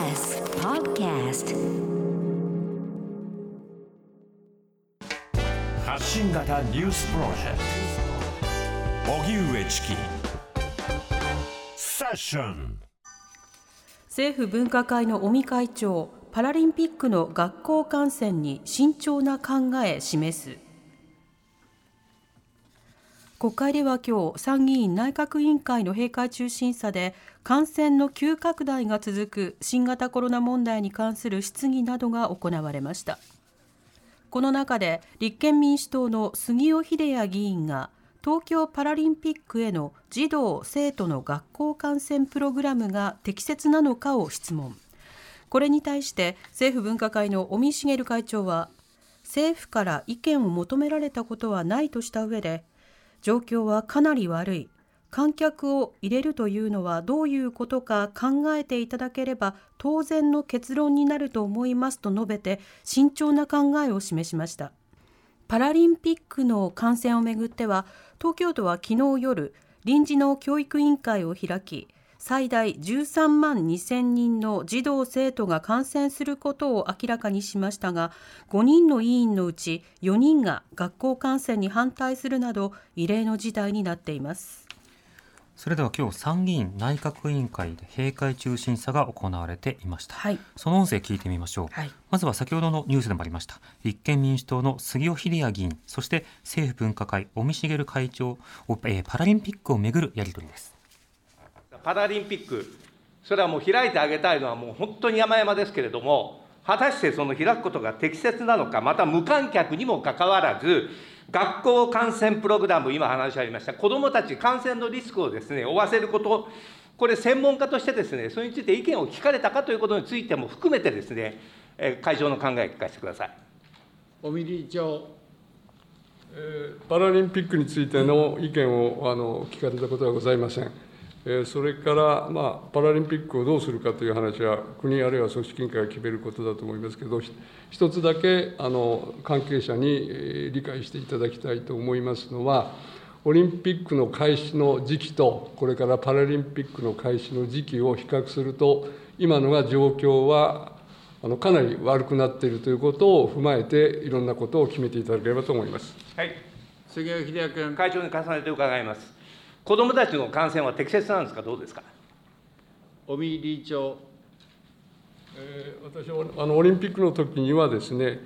TBS Podcast. 発信型ニュースプロジェクト。荻上チキ。セッション。政府分科会の尾身会長パラリンピックの学校観戦に慎重な考え示す国会では今日参議院内閣委員会の閉会中審査で感染の急拡大が続く新型コロナ問題に関する質疑などが行われました。この中で立憲民主党の杉尾秀哉議員が東京パラリンピックへの児童生徒の学校観戦プログラムが適切なのかを質問。これに対して政府分科会の尾身茂会長は政府から意見を求められたことはないとした上で状況はかなり悪い。観客を入れるというのはどういうことか考えていただければ当然の結論になると思いますと述べて慎重な考えを示しました。パラリンピックの観戦をめぐっては東京都は昨日夜臨時の教育委員会を開き最大13万2000人の児童生徒が感染することを明らかにしましたが5人の委員のうち4人が学校観戦に反対するなど異例の事態になっています。それでは今日参議院内閣委員会で閉会中審査が行われていました、はい。その音声聞いてみましょう、はい。まずは先ほどのニュースでもありました。立憲民主党の杉尾秀哉議員そして政府分科会尾身茂会長おえーパラリンピックをめぐるやり取りですパラリンピック、それはもう開いてあげたいのはもう本当に山々ですけれども、果たしてその開くことが適切なのか、また無観客にもかかわらず、学校感染プログラム、今話ありました、子どもたち感染のリスクをですね、負わせること、これ、専門家としてですね、それについて意見を聞かれたかということについても含めてですね、会長の考え、聞かせてください。尾身理事長。パラリンピックについての意見をあの聞かれたことはございません。えーそれから、まあ、パラリンピックをどうするかという話は、国あるいは組織委員会が決めることだと思いますけれど一つだけあの関係者にえー理解していただきたいと思いますのは、オリンピックの開始の時期と、これからパラリンピックの開始の時期を比較すると、今のが状況はあのかなり悪くなっているということを踏まえて、いろんなことを決めていただければと思います。はい杉尾秀哉君。会長に重ねて伺います。子どもたちの感染は適切なんですか、どうですか？尾身理事長。えー私はあのオリンピックの時にはですね、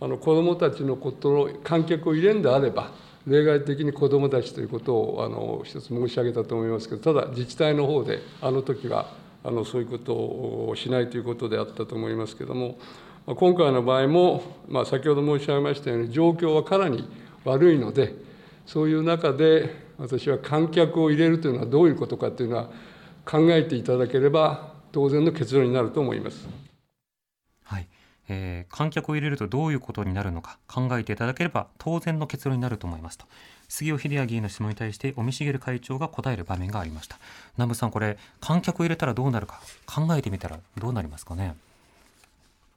あの子どもたちのことを観客を入れんであれば、例外的に子どもたちということをあの一つ申し上げたと思いますけど、ただ自治体の方で、あの時はあのそういうことをしないということであったと思いますけれども、まあ今回の場合も、まあ、先ほど申し上げましたように、状況はかなり悪いので、そういう中で、私は観客を入れるというのはどういうことかというのは、考えていただければ、当然の結論になると思います。はい、えー観客を入れるとどういうことになるのか考えていただければ当然の結論になると思いますと。杉尾秀哉議員の質問に対して尾身茂会長が答える場面がありました。南部さんこれ観客を入れたらどうなるか考えてみたらどうなりますかね？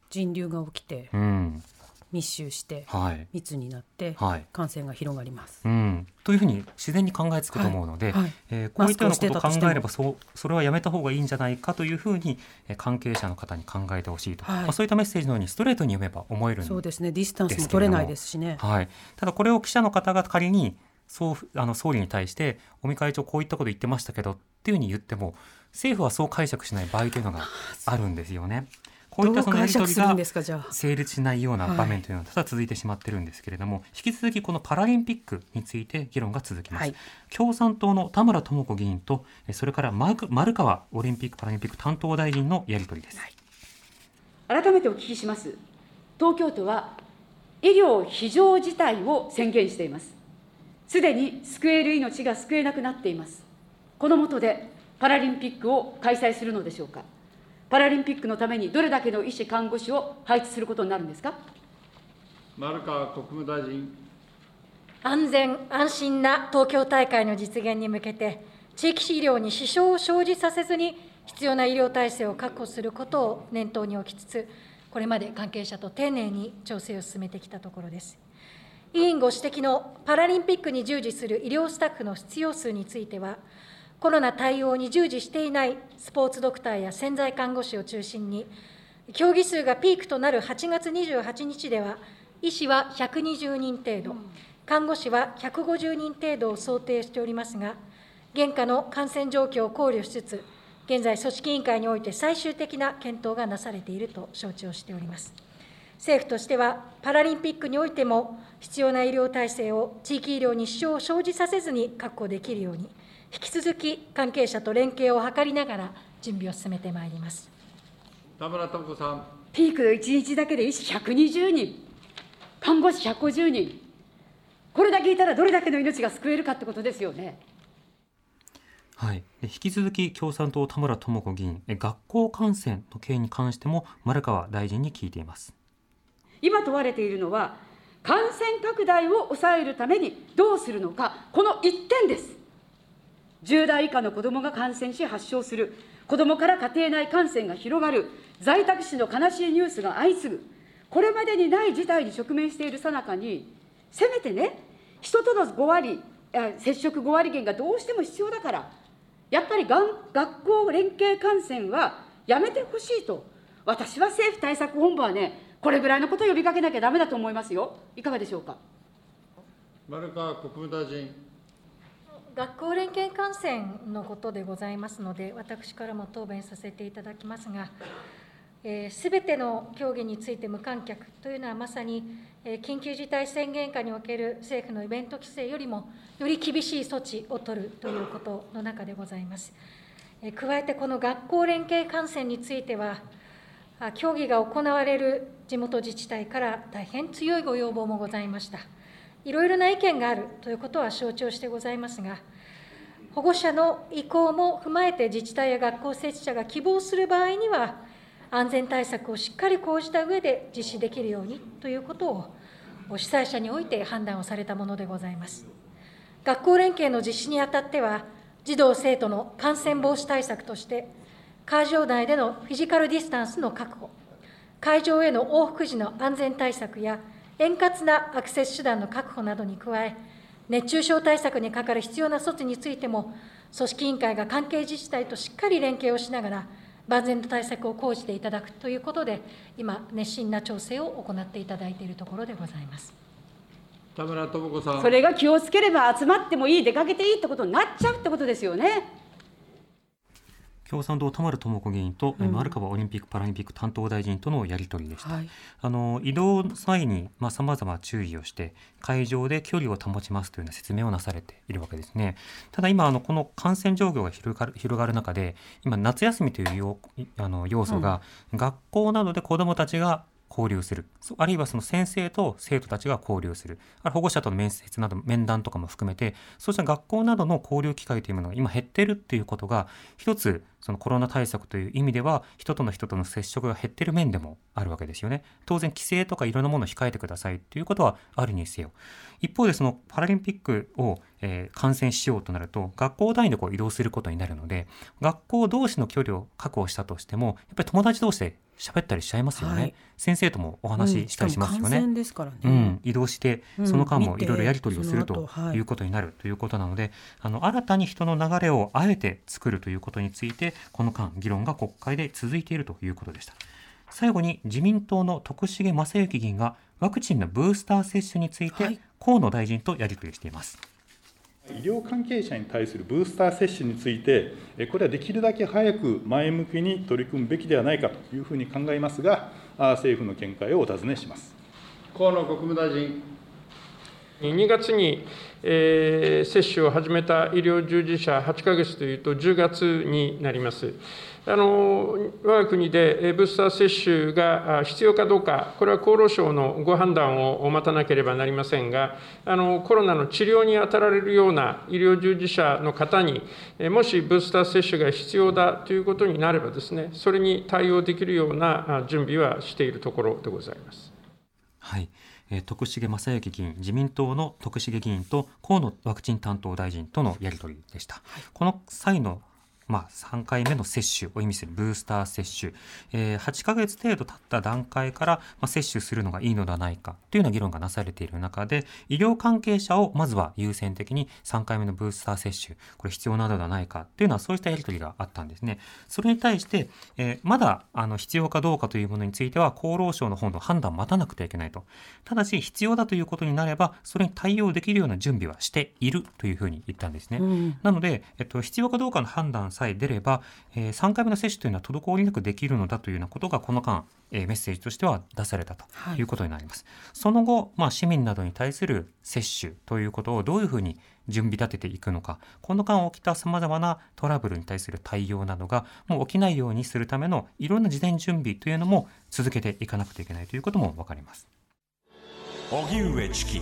人流が起きて。うん密集してはい。密になってはい。感染が広がります。うん、というふうに自然に考えつくと思うので、はい。はいえーこういったようなことを考えればそうそれはやめた方がいいんじゃないかというふうに、えー関係者の方に考えてほしいと、はい。まあ、そういったメッセージのようにストレートに読めば思えるんそうですね。ディスタンスも取れないですしね。はい、ただこれを記者の方が仮にそうあの総理に対して尾身会長こういったこと言ってましたけどっていうふうに言っても政府はそう解釈しない場合というのがあるんですよね。こういったそのやり取りが成立しないような場面というのはただ続いてしまってるんですけれども、引き続きこのパラリンピックについて議論が続きます、はい共産党の田村智子議員とえそれから丸川オリンピック・パラリンピック担当大臣のやり取りです、改めてお聞きします。東京都は医療非常事態を宣言しています。すでに救える命が救えなくなっています。この下でパラリンピックを開催するのでしょうか。パラリンピックのためにどれだけの医師、看護師を配置することになるんですか？丸川国務大臣。安全・安心な東京大会の実現に向けて、地域医療に支障を生じさせずに、必要な医療体制を確保することを念頭に置きつつ、これまで関係者と丁寧に調整を進めてきたところです。委員ご指摘のパラリンピックに従事する医療スタッフの必要数については、コロナ対応に従事していないスポーツドクターや潜在看護師を中心に、競技数がピークとなる8月28日では、医師は120人程度、看護師は150人程度を想定しておりますが、現下の感染状況を考慮しつつ、現在、組織委員会において最終的な検討がなされていると承知をしております。政府としては、パラリンピックにおいても、必要な医療体制を地域医療に支障を生じさせずに確保できるように、引き続き関係者と連携を図りながら、準備を進めてまいります。田村智子さん。ピークの1日だけで医師120人、看護師150人、これだけいたらどれだけの命が救えるかってことですよね。はい、引き続き共産党田村智子議員学校感染の件に関しても丸川大臣に聞いています。今問われているのは感染拡大を抑えるためにどうするのかこの一点です10代以下の子どもが感染し発症する子どもから家庭内感染が広がる在宅死の悲しいニュースが相次ぐこれまでにない事態に直面しているさなかにせめてね人との5割接触5割減がどうしても必要だからやっぱりがん学校連携観戦はやめてほしいと、私は政府対策本部はね、これぐらいのことを呼びかけなきゃだめだと思いますよ。いかがでしょうか？丸川国務大臣。学校連携観戦のことでございますので、私からも答弁させていただきますが、す、えー、べ、ての競技について無観客というのは、まさに、えー、緊急事態宣言下における政府のイベント規制よりも、より厳しい措置を取るということの中でございます。えー、加えて、この学校連携観戦については、競技が行われる地元自治体から大変強いご要望もございました。いろいろな意見があるということは承知をしてございますが、保護者の意向も踏まえて自治体や学校設置者が希望する場合には、安全対策をしっかり講じた上で実施できるようにということを、主催者において判断をされたものでございます。学校連携の実施にあたっては、児童・生徒の感染防止対策として、会場内でのフィジカルディスタンスの確保、会場への往復時の安全対策や、円滑なアクセス手段の確保などに加え、熱中症対策にかかる必要な措置についても、組織委員会が関係自治体としっかり連携をしながら、万全の対策を講じていただくということで、今、熱心な調整を行っていただいているところでございます田村智子さん。それが気をつければ集まってもいい、出かけていいってことになっちゃうってことですよね。共産党田丸智子議員と、うん、丸川オリンピック・パラリンピック担当大臣とのやり取りでした、はい、あの移動際にさまざ、ま注意をして会場で距離を保ちますというような説明をなされているわけですね。ただ今あのこの感染状況が広がる広がる中で今夏休みというあの要素が、うん、学校などで子どもたちが交流する。あるいはその先生と生徒たちが交流する。保護者との面接など、面談とかも含めて、そうした学校などの交流機会というものが今減ってるっていうことが、一つ、そのコロナ対策という意味では、人との人との接触が減ってる面でもあるわけですよね。当然、規制とかいろんなものを控えてくださいっていうことはあるにせよ。一方で、そのパラリンピックを、えー、観戦しようとなると、学校単位でこう移動することになるので、学校同士の距離を確保したとしても、やっぱり友達同士で喋ったりしちゃいますよね、はい、先生ともお話ししたりしますよね。うん、ですからね、うん、移動してその間もいろいろやり取りをするとい。うことになるということなので、あの新たに人の流れをあえて作るということについてこの間議論が国会で続いているということでした。最後に自民党の徳重正幸議員がワクチンのブースター接種について河野大臣とやり取りしています。医療関係者に対するブースター接種について、これはできるだけ早く前向きに取り組むべきではないかというふうに考えますが、政府の見解をお尋ねします河野国務大臣。2月に、えー、接種を始めた医療従事者8か月というと10月になります。あの我が国でブースター接種が必要かどうか、これは厚労省のご判断を待たなければなりませんが、あのコロナの治療に当たられるような医療従事者の方に、もしブースター接種が必要だということになればですね、それに対応できるような準備はしているところでございます。はい徳重正幸議員、自民党の徳重議員と河野ワクチン担当大臣とのやり取りでした。はい、この際のまあ、3回目の接種を意味するブースター接種、えー、8ヶ月程度経った段階から、まあ、接種するのがいいのではないかというような議論がなされている中で、医療関係者をまずは優先的に3回目のブースター接種、これ必要なのではないかというのはそうしたやり取りがあったんですね。それに対して、えー、まだあの必要かどうかというものについては厚労省の方の判断を待たなくてはいけないと。ただし必要だということになれば、それに対応できるような準備はしているというふうに言ったんですね。うん、なので、えっと、必要かどうかの判断さえ出れば、えー、3回目の接種というのは滞りなくできるのだというようなことがこの間、えー、メッセージとしては出されたということになります。はい、その後、まあ、市民などに対する接種ということをどういうふうに準備立てていくのか、この間起きた様々なトラブルに対する対応などがもう起きないようにするためのいろんな事前準備というのも続けていかなくてはいけないということもわかります。荻上チキ